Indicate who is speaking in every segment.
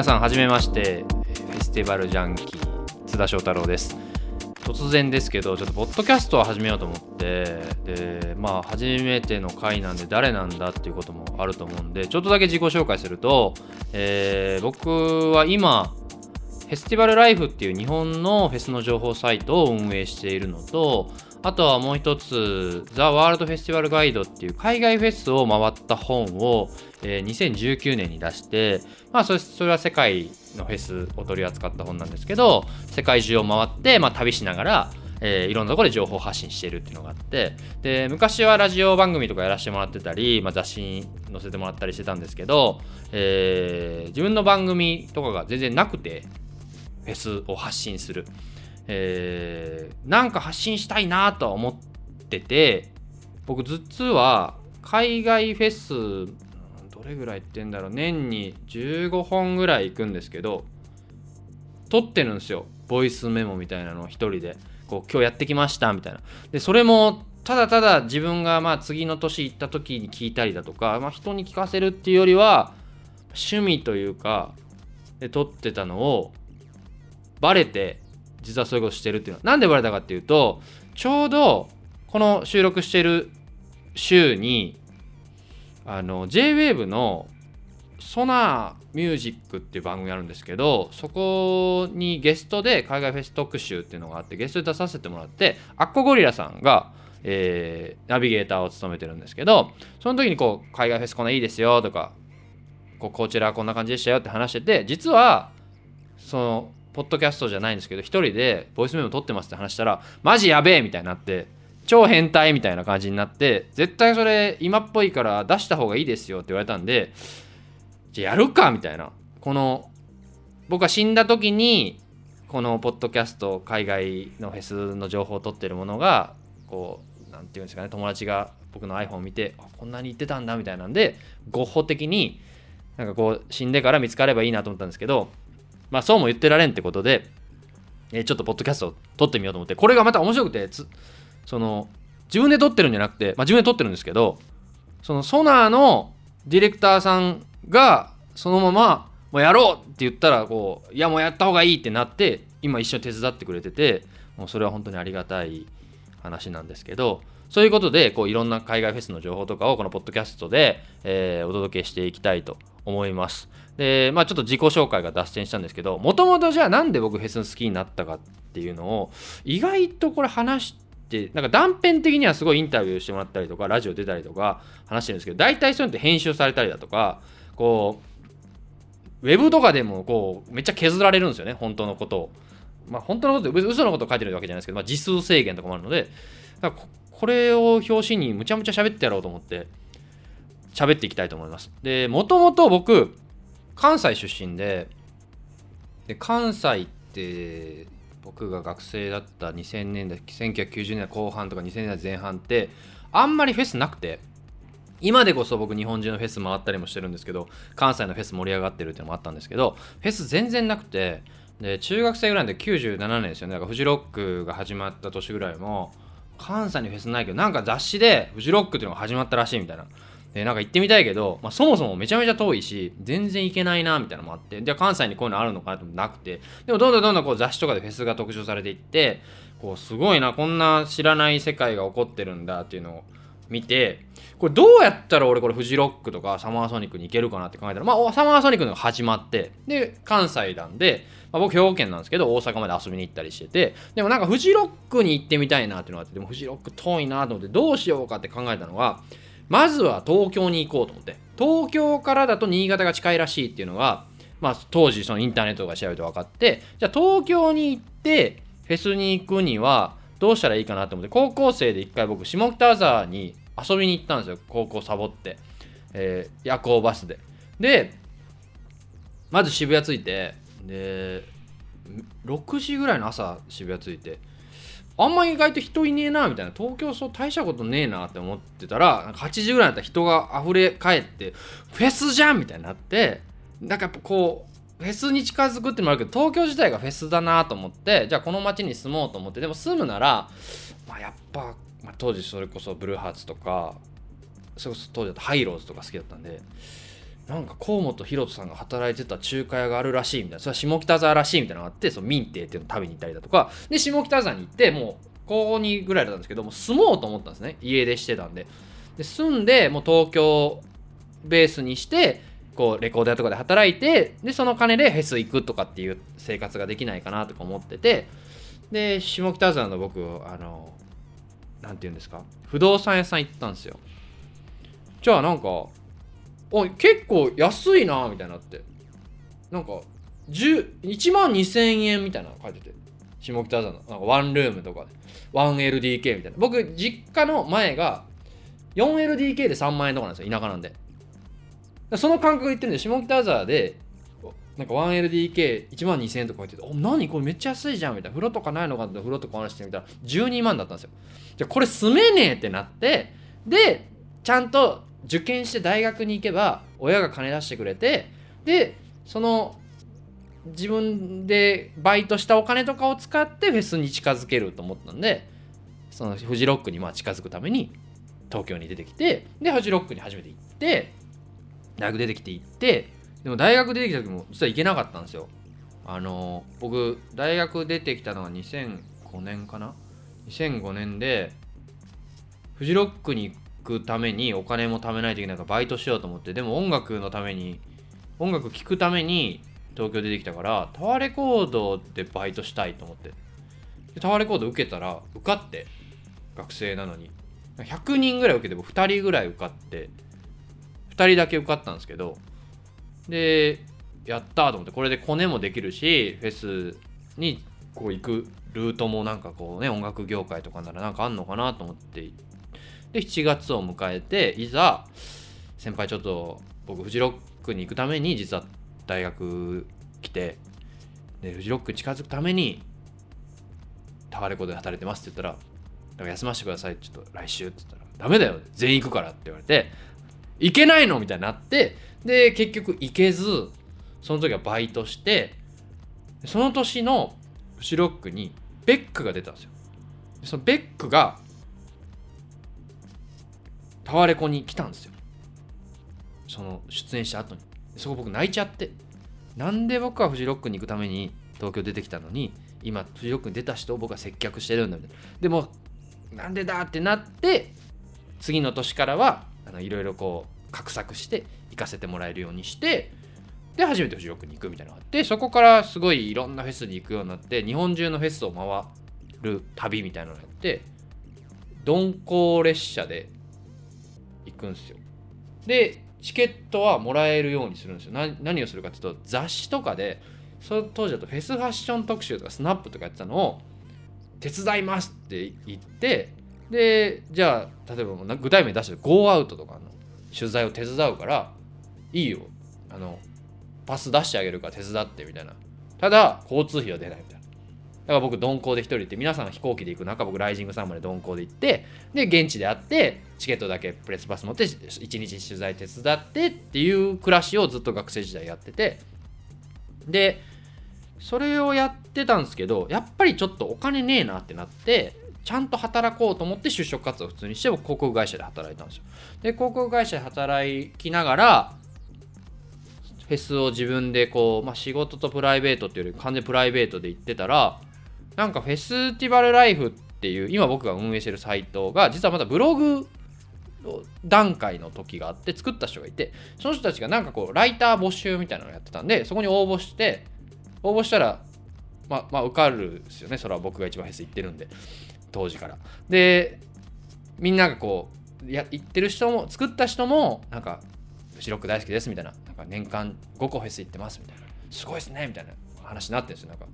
Speaker 1: 皆さんはじめまして。フェスティバルジャンキー津田翔太郎です。突然ですけどちょっとポッドキャストを始めようと思って。でまあ初めての回なんで誰なんだっていうこともあると思うんでちょっとだけ自己紹介すると、えー、僕は今フェスティバルライフっていう日本のフェスの情報サイトを運営しているのとあとはもう一つ、ザ・ワールド・フェスティバル・ガイドっていう海外フェスを回った本を、えー、2019年に出して、まあそれ、それは世界のフェスを取り扱った本なんですけど、世界中を回って、まあ、旅しながら、えー、いろんなところで情報発信してるっていうのがあってで昔はラジオ番組とかやらせてもらってたり、まあ、雑誌に載せてもらったりしてたんですけど、えー、自分の番組とかが全然なくてフェスを発信する。えー、なんか発信したいなとは思ってて僕実は海外フェスどれぐらい行ってんだろう年に15本ぐらい行くんですけど撮ってるんですよ。ボイスメモみたいなのを一人で。こう今日やってきましたみたいな。でそれもただただ自分がまあ次の年行った時に聞いたりだとか、まあ、人に聞かせるっていうよりは趣味というかで撮ってたのをバレて実はそういうことしてるっていうの。はなんでバレたかっていうとちょうどこの収録してる週にあの JWAVE のソナーミュージックっていう番組あるんですけどそこにゲストで海外フェス特集っていうのがあってゲストで出させてもらってアッコゴリラさんが、えー、ナビゲーターを務めてるんですけどその時にこう海外フェスこんないいですよとかここちらこんな感じでしたよって話してて実はそのポッドキャストじゃないんですけど、一人でボイスメモ撮ってますって話したら、マジやべえみたいになって、超変態みたいな感じになって、絶対それ今っぽいから出した方がいいですよって言われたんで、じゃあやるかみたいな。この、僕が死んだ時に、このポッドキャスト、海外のフェスの情報を取ってるものが、こう、なんていうんですかね、友達が僕の iPhone を見て、こんなに言ってたんだみたいなんで、ゴッホ的に、なんかこう、死んでから見つかればいいなと思ったんですけど、まあそうも言ってられんってことで、えー、ちょっとポッドキャストを撮ってみようと思って、これがまた面白くて、その、自分で撮ってるんじゃなくて、まあ自分で撮ってるんですけど、そのソナーのディレクターさんがそのまま、もうやろうって言ったら、こう、いやもうやった方がいいってなって、今一緒に手伝ってくれてて、もうそれは本当にありがたい話なんですけど、そういうことで、こういろんな海外フェスの情報とかをこのポッドキャストで、えー、お届けしていきたいと思います。で、まあちょっと自己紹介が脱線したんですけど、もともとじゃあなんで僕フェス好きになったかっていうのを、意外とこれ話して、なんか断片的にはすごいインタビューしてもらったりとか、ラジオ出たりとか話してるんですけど、大体そういうのって編集されたりだとか、こう、ウェブとかでもこう、めっちゃ削られるんですよね、本当のことを。まあ本当のこと、嘘のことを書いてるわけじゃないですけど、まあ、字数制限とかもあるので、これを表紙にむちゃむちゃ喋ってやろうと思って、喋っていきたいと思います。で、もともと僕、関西出身でで関西って僕が学生だった2000年代1990年代後半とか2000年代前半ってあんまりフェスなくて今でこそ僕日本中のフェス回ったりもしてるんですけど関西のフェス盛り上がってるっていうのもあったんですけどフェス全然なくてで中学生ぐらいで97年ですよね。だからフジロックが始まった年ぐらいも関西にフェスないけどなんか雑誌でフジロックっていうのが始まったらしいみたいな。でなんか行ってみたいけど、まあ、そもそもめちゃめちゃ遠いし全然行けないなみたいなのもあってじゃあ関西にこういうのあるのかなとなくてでもどんどんどんどんこう雑誌とかでフェスが特集されていってこうすごいなこんな知らない世界が起こってるんだっていうのを見てこれどうやったら俺これフジロックとかサマーソニックに行けるかなって考えたらまあサマーソニックのが始まってで関西なんで、まあ、僕兵庫県なんですけど大阪まで遊びに行ったりしててでもなんかフジロックに行ってみたいなっていうのがあってでもフジロック遠いなと思ってどうしようかって考えたのがまずは東京に行こうと思って。東京からだと新潟が近いらしいっていうのが、まあ、当時そのインターネットが調べて分かって。じゃあ東京に行ってフェスに行くにはどうしたらいいかなと思って。高校生で一回僕下北沢に遊びに行ったんですよ。高校サボって、えー、夜行バスで。でまず渋谷着いて。で6時ぐらいの朝渋谷着いて。あんま意外と人いねえなみたいな東京そう大したことねえなって思ってたら8時ぐらいだったら人が溢れ返ってフェスじゃんみたいになってなんかやっぱこうフェスに近づくってのもあるけど東京自体がフェスだなと思ってじゃあこの街に住もうと思ってでも住むなら、まあ、やっぱ、まあ、当時それこそブルーハーツとかそれこそ当時だとハイローズとか好きだったんでなんか河本大翔さんが働いてた中華屋があるらしいみたいな。それは下北沢らしいみたいなのがあってその民邸っていうのを食べに行ったりだとか。で下北沢に行ってもう高2ぐらいだったんですけども住もうと思ったんですね。家出してたんで。で住んでもう東京ベースにしてこうレコード屋とかで働いてでその金でフェス行くとかっていう生活ができないかなとか思ってて。で下北沢の僕あのなんて言うんですか？不動産屋さん行ったんですよ。じゃあなんかお結構安いなみたいになって。なんか1万2000円みたいなの書いてて。下北沢のなんかワンルームとかで。1LDK みたいな。僕実家の前が 4LDK で3万円とかなんですよ田舎なんで。その感覚言ってるんで下北沢でなんか 1LDK1 万2000円とか言ってて、お、何これめっちゃ安いじゃんみたいな。風呂とかないのかって風呂とか話してみたら12万だったんですよ。じゃこれ住めねえってなって、で、ちゃんと受験して大学に行けば親が金出してくれて、で、その自分でバイトしたお金とかを使ってフェスに近づけると思ったんで、そのフジロックにまあ近づくために東京に出てきて、で、フジロックに初めて行って、大学出てきて行って、でも大学出てきた時も実は行けなかったんですよ。あの僕大学出てきたのが2005年かな？2005年でフジロックに行くためにお金も貯めないといけないからバイトしようと思ってでも音楽のために音楽聴くために東京出てきたからタワーレコードでバイトしたいと思って。でタワーレコード受けたら受かって学生なのに。100人ぐらい受けても2人ぐらい受かって2人だけ受かったんですけどでやったと思ってこれでコネもできるしフェスにこう行くルートもなんかこうね音楽業界とかならなんかあんのかなと思ってで7月を迎えていざ先輩ちょっと僕フジロックに行くために実は大学来てでフジロックに近づくためにタワレコで働いてますって言ったらだから休ませてくださいちょっと来週って言ったらダメだよ全員行くからって言われて行けないのみたいになってで結局行けずその時はバイトしてその年のフジロックにベックが出たんですよ。そのベックがタワレコに来たんですよ。その出演した後に。そこ僕泣いちゃって。なんで僕はフジロックに行くために東京出てきたのに今フジロックに出た人を僕は接客してるんだみたいな。でもなんでだってなって次の年からはいろいろこう画策して行かせてもらえるようにしてで初めてフジロックに行くみたいなのがあってそこからすごいいろんなフェスに行くようになって日本中のフェスを回る旅みたいなのをやって鈍行列車で行くんですよ。でチケットはもらえるようにするんですよ。何をするかっていうと雑誌とかでその当時だとフェスファッション特集とかスナップとかやってたのを手伝いますって言ってでじゃあ例えば具体名出してるゴーアウトとかの取材を手伝うからいいよあのパス出してあげるから手伝ってみたいな。ただ交通費は出ないみたいな。から僕鈍行で一人行って皆さんが飛行機で行く中僕ライジングさんまで鈍行で行ってで現地で会ってチケットだけプレスパス持って一日取材手伝ってっていう暮らしをずっと学生時代やっててでそれをやってたんですけどやっぱりちょっとお金ねえなってなってちゃんと働こうと思って就職活動を普通にして広告会社で働いたんですよ。で広告会社で働きながらフェスを自分でこう、まあ、仕事とプライベートっていうより完全プライベートで行ってたらなんかフェスティバルライフっていう今僕が運営してるサイトが実はまだブログ段階の時があって作った人がいてその人たちがなんかこうライター募集みたいなのをやってたんでそこに応募して応募したらま、まあ、受かるですよね。それは僕が一番フェス行ってるんで当時から。でみんながこうや言ってる人も作った人もなんか「フジロック大好きです」みたいな。なんか年間5個フェス行ってますみたいな。すごいですねみたいな話になってるんですよ。なんか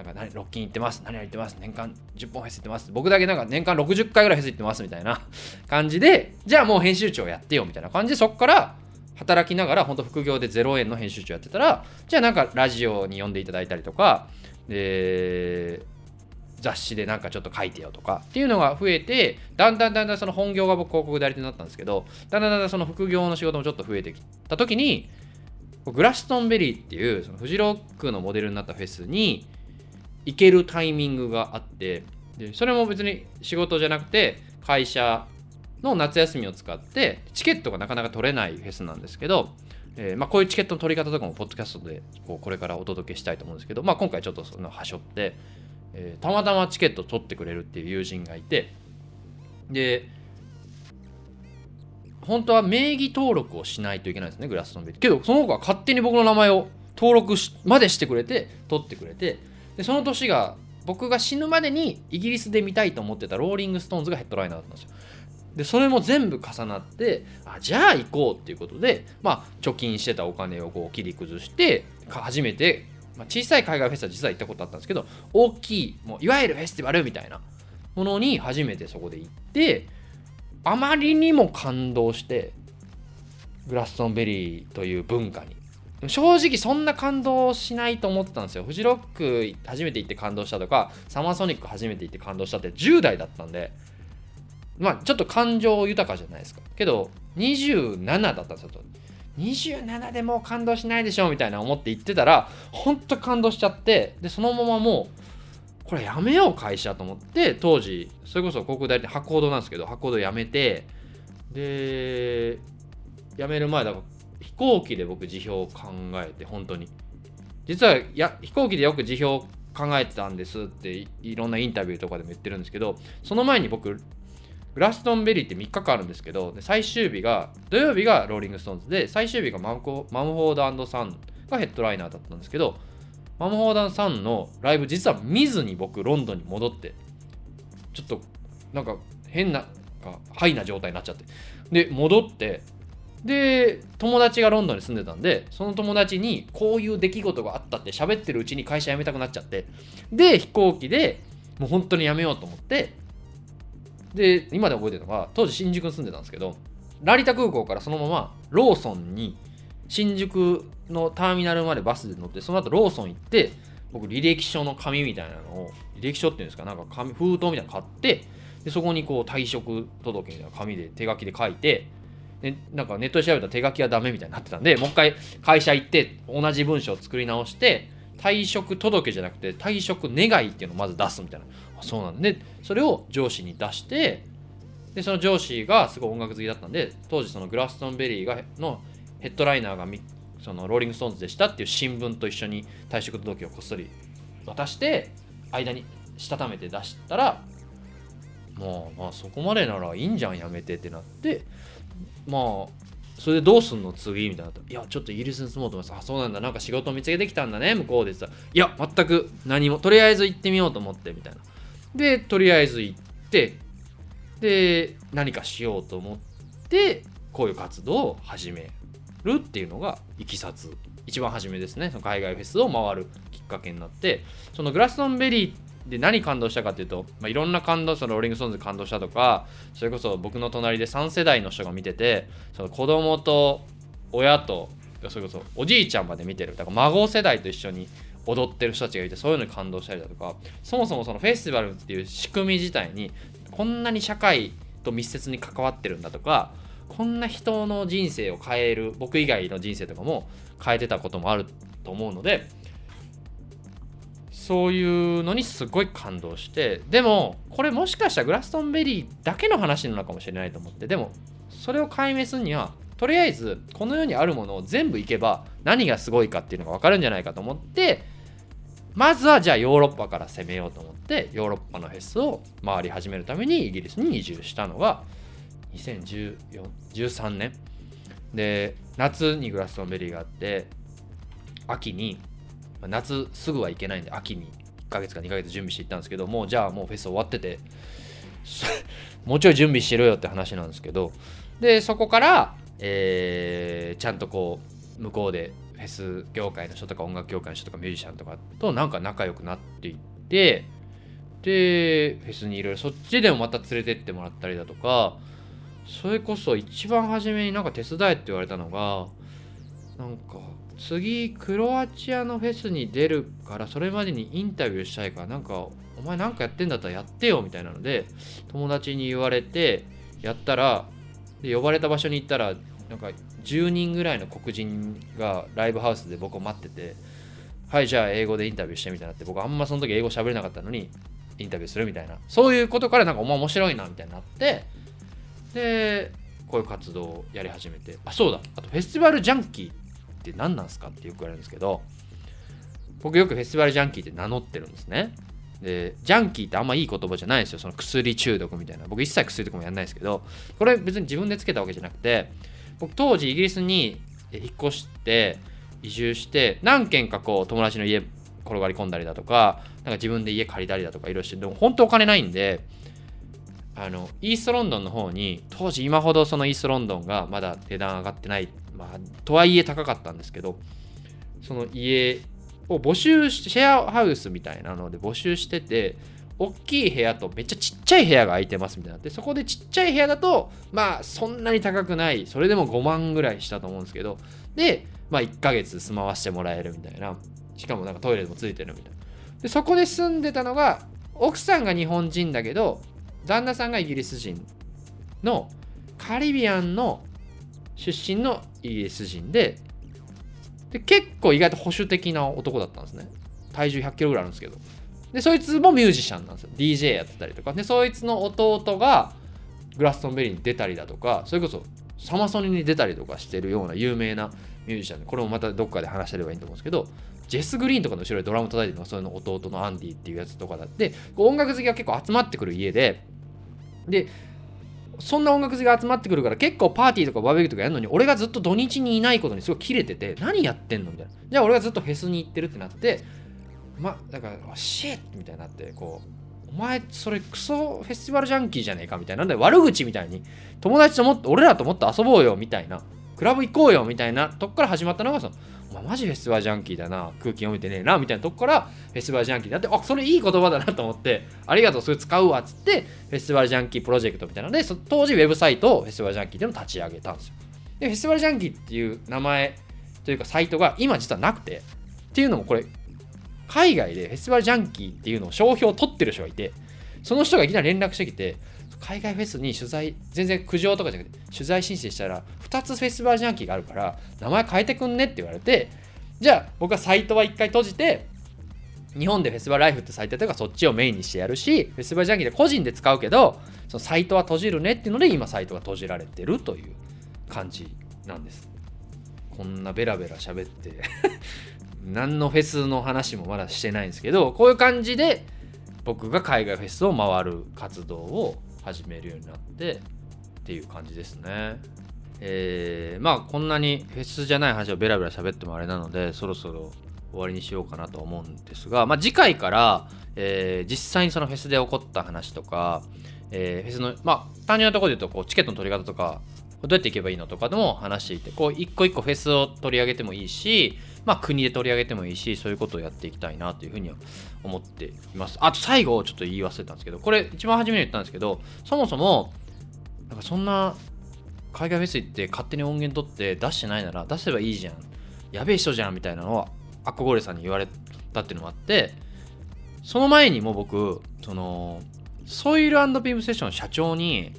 Speaker 1: なんか何ロッキン行ってます。何々行ってます。年間10本フェス行ってます。僕だけなんか年間60回ぐらいフェス行ってますみたいな 感じでじゃあもう編集長やってよみたいな感じでそこから働きながら本当副業で0円の編集長やってたらじゃあなんかラジオに呼んでいただいたりとかで雑誌でなんかちょっと書いてよとかっていうのが増えてだんだんだんだんその本業が僕広告代理店になったんですけどだんだんだんだんその副業の仕事もちょっと増えてきた時にグラストンベリーっていうそのフジロックのモデルになったフェスに行けるタイミングがあってでそれも別に仕事じゃなくて会社の夏休みを使ってチケットがなかなか取れないフェスなんですけどえーまあ、こういうチケットの取り方とかもポッドキャストでこうこれからお届けしたいと思うんですけど、まあ、今回ちょっとそのはしょって、えーたまたまチケット取ってくれるっていう友人がいてで本当は名義登録をしないといけないですねグラストンベリーけどその子は勝手に僕の名前を登録までしてくれて取ってくれてでその年が僕が死ぬまでにイギリスで見たいと思ってたローリング・ストーンズがヘッドライナーだったんですよ。でそれも全部重なってあじゃあ行こうっていうことで、まあ、貯金してたお金をこう切り崩して初めて、まあ、小さい海外フェスは実は行ったことあったんですけど大きいもういわゆるフェスティバルみたいなものに初めてそこで行ってあまりにも感動してグラストンベリーという文化に正直そんな感動しないと思ってたんですよ。フジロック初めて行って感動したとかサマーソニック初めて行って感動したって10代だったんでまあちょっと感情豊かじゃないですか。けど27だったんですよ。27でもう感動しないでしょみたいな思って言ってたらほんと感動しちゃってでそのままもうこれやめよう会社と思って当時それこそ航空代理店博報堂なんですけど博報堂辞めてで辞める前だから飛行機で僕辞表を考えて本当に。実はや飛行機でよく辞表を考えてたんですっていろんなインタビューとかでも言ってるんですけどその前に僕グラストンベリーって3日間あるんですけど最終日が土曜日がローリング・ストーンズで最終日がマムフォ、マムフォード&サンズがヘッドライナーだったんですけどマムフォード&サンズのライブ実は見ずに僕ロンドンに戻ってちょっとなんか変なかハイな状態になっちゃって。で戻ってで友達がロンドンに住んでたんでその友達にこういう出来事があったって喋ってるうちに会社辞めたくなっちゃってで飛行機でもう本当に辞めようと思ってで今で覚えてるのが当時新宿に住んでたんですけど成田空港からそのままローソンに新宿のターミナルまでバスで乗ってその後ローソン行って僕履歴書の紙みたいなのを履歴書っていうんですかなんか紙封筒みたいなの買ってでそこにこう退職届みたいな紙で手書きで書いてでなんかネットで調べたら手書きはダメみたいになってたんでもう一回会社行って同じ文章を作り直して退職届じゃなくて退職願いっていうのをまず出すみたいな。そうなんでそれを上司に出してでその上司がすごい音楽好きだったんで当時そのグラストンベリーがのヘッドライナーがそのローリング・ストーンズでしたっていう新聞と一緒に退職届をこっそり渡して間にしたためて出したらもうまあそこまでならいいんじゃんやめてってなってまあそれでどうすんの次みたいな。ったらいやちょっとイギリスに住もうと思いますあそうなんだ。なんか仕事を見つけてきたんだね向こうでさ。いや全く何もとりあえず行ってみようと思ってみたいな。でとりあえず行ってで何かしようと思ってこういう活動を始めるっていうのがいきさつ。一番初めですね。その海外フェスを回るきっかけになってそのグラストンベリーっで何感動したかっていうと、まあ、いろんな感動そのローリング・ストーンズ感動したとかそれこそ僕の隣で3世代の人が見ててその子供と親とそれこそおじいちゃんまで見てる。だから孫世代と一緒に踊ってる人たちがいてそういうのに感動したりだとかそもそもそのフェスティバルっていう仕組み自体にこんなに社会と密接に関わってるんだとかこんな人の人生を変える僕以外の人生とかも変えてたこともあると思うのでそういうのにすごい感動してでもこれもしかしたらグラストンベリーだけの話なのかもしれないと思ってでもそれを解明するにはとりあえずこの世にあるものを全部いけば何がすごいかっていうのが分かるんじゃないかと思ってまずはじゃあヨーロッパから攻めようと思ってヨーロッパのフェスを回り始めるためにイギリスに移住したのが2013年。で夏にグラストンベリーがあって秋に夏すぐは行けないんで秋に1ヶ月か2ヶ月準備していったんですけどもうじゃあもうフェス終わってて もうちょい準備しろよって話なんですけどでそこから、えーちゃんとこう向こうでフェス業界の人とか音楽業界の人とかミュージシャンとかとなんか仲良くなっていってでフェスにいろいろそっちでもまた連れてってもらったりだとかそれこそ一番初めになんか手伝えって言われたのがなんか次クロアチアのフェスに出るからそれまでにインタビューしたいからなんかお前なんかやってんだったらやってよみたいなので友達に言われてやったらで呼ばれた場所に行ったらなんか10人ぐらいの黒人がライブハウスで僕を待っててはいじゃあ英語でインタビューしてみたいなって僕あんまその時英語喋れなかったのにインタビューするみたいな。そういうことからなんかお前面白いなみたいになってでこういう活動をやり始めて。あそうだ。あとフェスティバルジャンキー。っって何なんすかってよく言われるんですけど僕よくフェスティバルジャンキーって名乗ってるんですね。でジャンキーってあんまいい言葉じゃないんですよ。その薬中毒みたいな。僕一切薬とかもやんないですけどこれ別に自分でつけたわけじゃなくて僕当時イギリスに引っ越して移住して何軒かこう友達の家転がり込んだりだとかなんか自分で家借りたりだとかいろいろしてでも本当お金ないんであのイーストロンドンの方に当時今ほどそのイーストロンドンがまだ値段上がってないまあとはいえ高かったんですけどその家を募集してシェアハウスみたいなので募集してて大きい部屋とめっちゃちっちゃい部屋が空いてますみたいな。でそこでちっちゃい部屋だとまあそんなに高くない。それでも5万ぐらいしたと思うんですけど。でまあ1ヶ月住まわしてもらえるみたいな。しかもなんかトイレもついてるみたいな。でそこで住んでたのが奥さんが日本人だけど旦那さんがイギリス人のカリビアンの出身のイギリス人でで結構意外と保守的な男だったんですね。体重100キロぐらいあるんですけど。でそいつもミュージシャンなんですよ。DJ やってたりとか。でそいつの弟がグラストンベリーに出たりだとかそれこそサマソニに出たりとかしてるような有名なミュージシャンでこれもまたどっかで話してればいいと思うんですけどジェス・グリーンとかの後ろでドラム叩いてるのがそれの弟のアンディっていうやつとかだって音楽好きが結構集まってくる家ででそんな音楽好きが集まってくるから結構パーティーとかバーベキューとかやるのに俺がずっと土日にいないことにすごいキレてて何やってんのみたいな。じゃあ俺がずっとフェスに行ってるってなってまだからシェッみたいになってこうお前それクソフェスティバルジャンキーじゃねえかみたいな。なんで悪口みたいに。友達ともっと俺らともっと遊ぼうよみたいな。クラブ行こうよみたいな。とこから始まったのがそのお前マジフェスティバルジャンキーだな空気読めてねえなみたいなとこからフェスティバルジャンキーだってあそれいい言葉だなと思ってありがとうそれ使うわっつってフェスティバルジャンキープロジェクトみたいなので当時ウェブサイトをフェスティバルジャンキーでの立ち上げたんですよ。でフェスティバルジャンキーっていう名前というかサイトが今実はなくてっていうのもこれ海外でフェスティバルジャンキーっていうのを商標を取ってる人がいてその人がいきなり連絡してきて海外フェスに取材全然苦情とかじゃなくて取材申請したら2つフェスバルジャンキーがあるから名前変えてくんねって言われてじゃあ僕はサイトは一回閉じて日本でフェスバルライフってサイトやってるかそっちをメインにしてやるしフェスバルジャンキーで個人で使うけどそのサイトは閉じるねっていうので今サイトが閉じられてるという感じなんです。こんなベラベラ喋って 何のフェスの話もまだしてないんですけどこういう感じで僕が海外フェスを回る活動を始めるようになってっていう感じですね。えー、まあこんなにフェスじゃない話をベラベラ喋ってもあれなのでそろそろ終わりにしようかなと思うんですが、まあ、次回から、えー、実際にそのフェスで起こった話とか、えー、フェスのまあ単純なところで言うとこうチケットの取り方とかどうやっていけばいいのとかでも話していてこう一個一個フェスを取り上げてもいいしまあ、国で取り上げてもいいし、そういうことをやっていきたいなというふうには思っています。あと最後、ちょっと言い忘れたんですけど、これ一番初めに言ったんですけど、そもそも、なんかそんな海外フェス行って勝手に音源取って出してないなら出せばいいじゃん。やべえ人じゃんみたいなのをアッコゴーレさんに言われたっていうのもあって、その前にも僕、その、ソイルビームセッション社長に、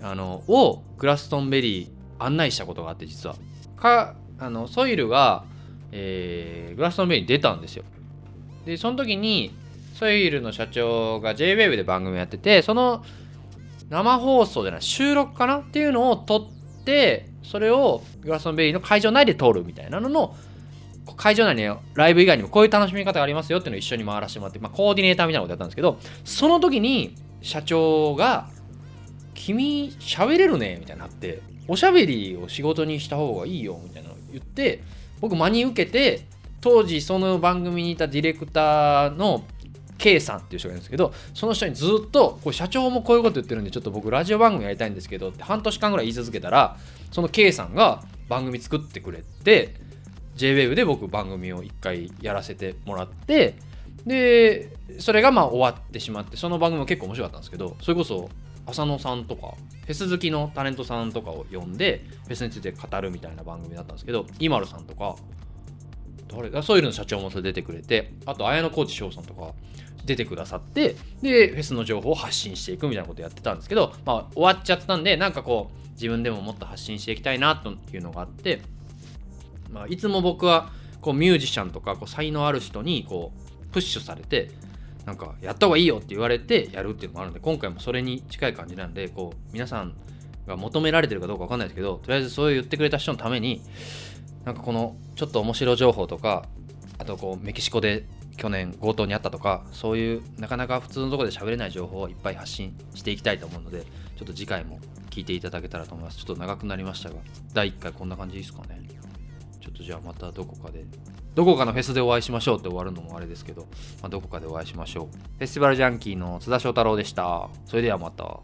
Speaker 1: あの、をグラストンベリー案内したことがあって、実は。か、あの、ソイルがえー、グラストンベイに出たんですよ。で、その時に、ソイルの社長が JWAVE で番組やってて、その生放送じゃない、収録かなっていうのを撮って、それをグラストンベリーの会場内で撮るみたいなのの、会場内にライブ以外にもこういう楽しみ方がありますよっていうのを一緒に回らせてもらって、まあ、コーディネーターみたいなことやったんですけど、その時に社長が、君喋れるねみたいになって、おしゃべりを仕事にした方がいいよみたいなのを言って、僕真に受けて当時その番組にいたディレクターの K さんっていう人がいるんですけどその人にずっとこれ社長もこういうこと言ってるんでちょっと僕ラジオ番組やりたいんですけどって半年間ぐらい言い続けたらその K さんが番組作ってくれて JWAVE で僕番組を1回やらせてもらってでそれがまあ終わってしまってその番組も結構面白かったんですけどそれこそ浅野さんとかフェス好きのタレントさんとかを呼んでフェスについて語るみたいな番組だったんですけど IMALU さんとか誰そういうの社長もそれ出てくれてあと綾小路翔さんとか出てくださってでフェスの情報を発信していくみたいなことやってたんですけど、まあ、終わっちゃったんでなんかこう自分でももっと発信していきたいなというのがあって、まあ、いつも僕はこうミュージシャンとかこう才能ある人にこうプッシュされてなんかやった方がいいよって言われてやるっていうのもあるんで今回もそれに近い感じなんでこう皆さんが求められてるかどうか分かんないですけどとりあえずそう言ってくれた人のためになんかこのちょっと面白情報とかあとこうメキシコで去年強盗にあったとかそういうなかなか普通のところで喋れない情報をいっぱい発信していきたいと思うのでちょっと次回も聞いていただけたらと思います。ちょっと長くなりましたが第1回こんな感じですかね。ちょっとじゃあまたどこかでどこかのフェスでお会いしましょうって終わるのもあれですけど、まあ、どこかでお会いしましょう。フェスティバルジャンキーの津田翔太郎でした。それではまた。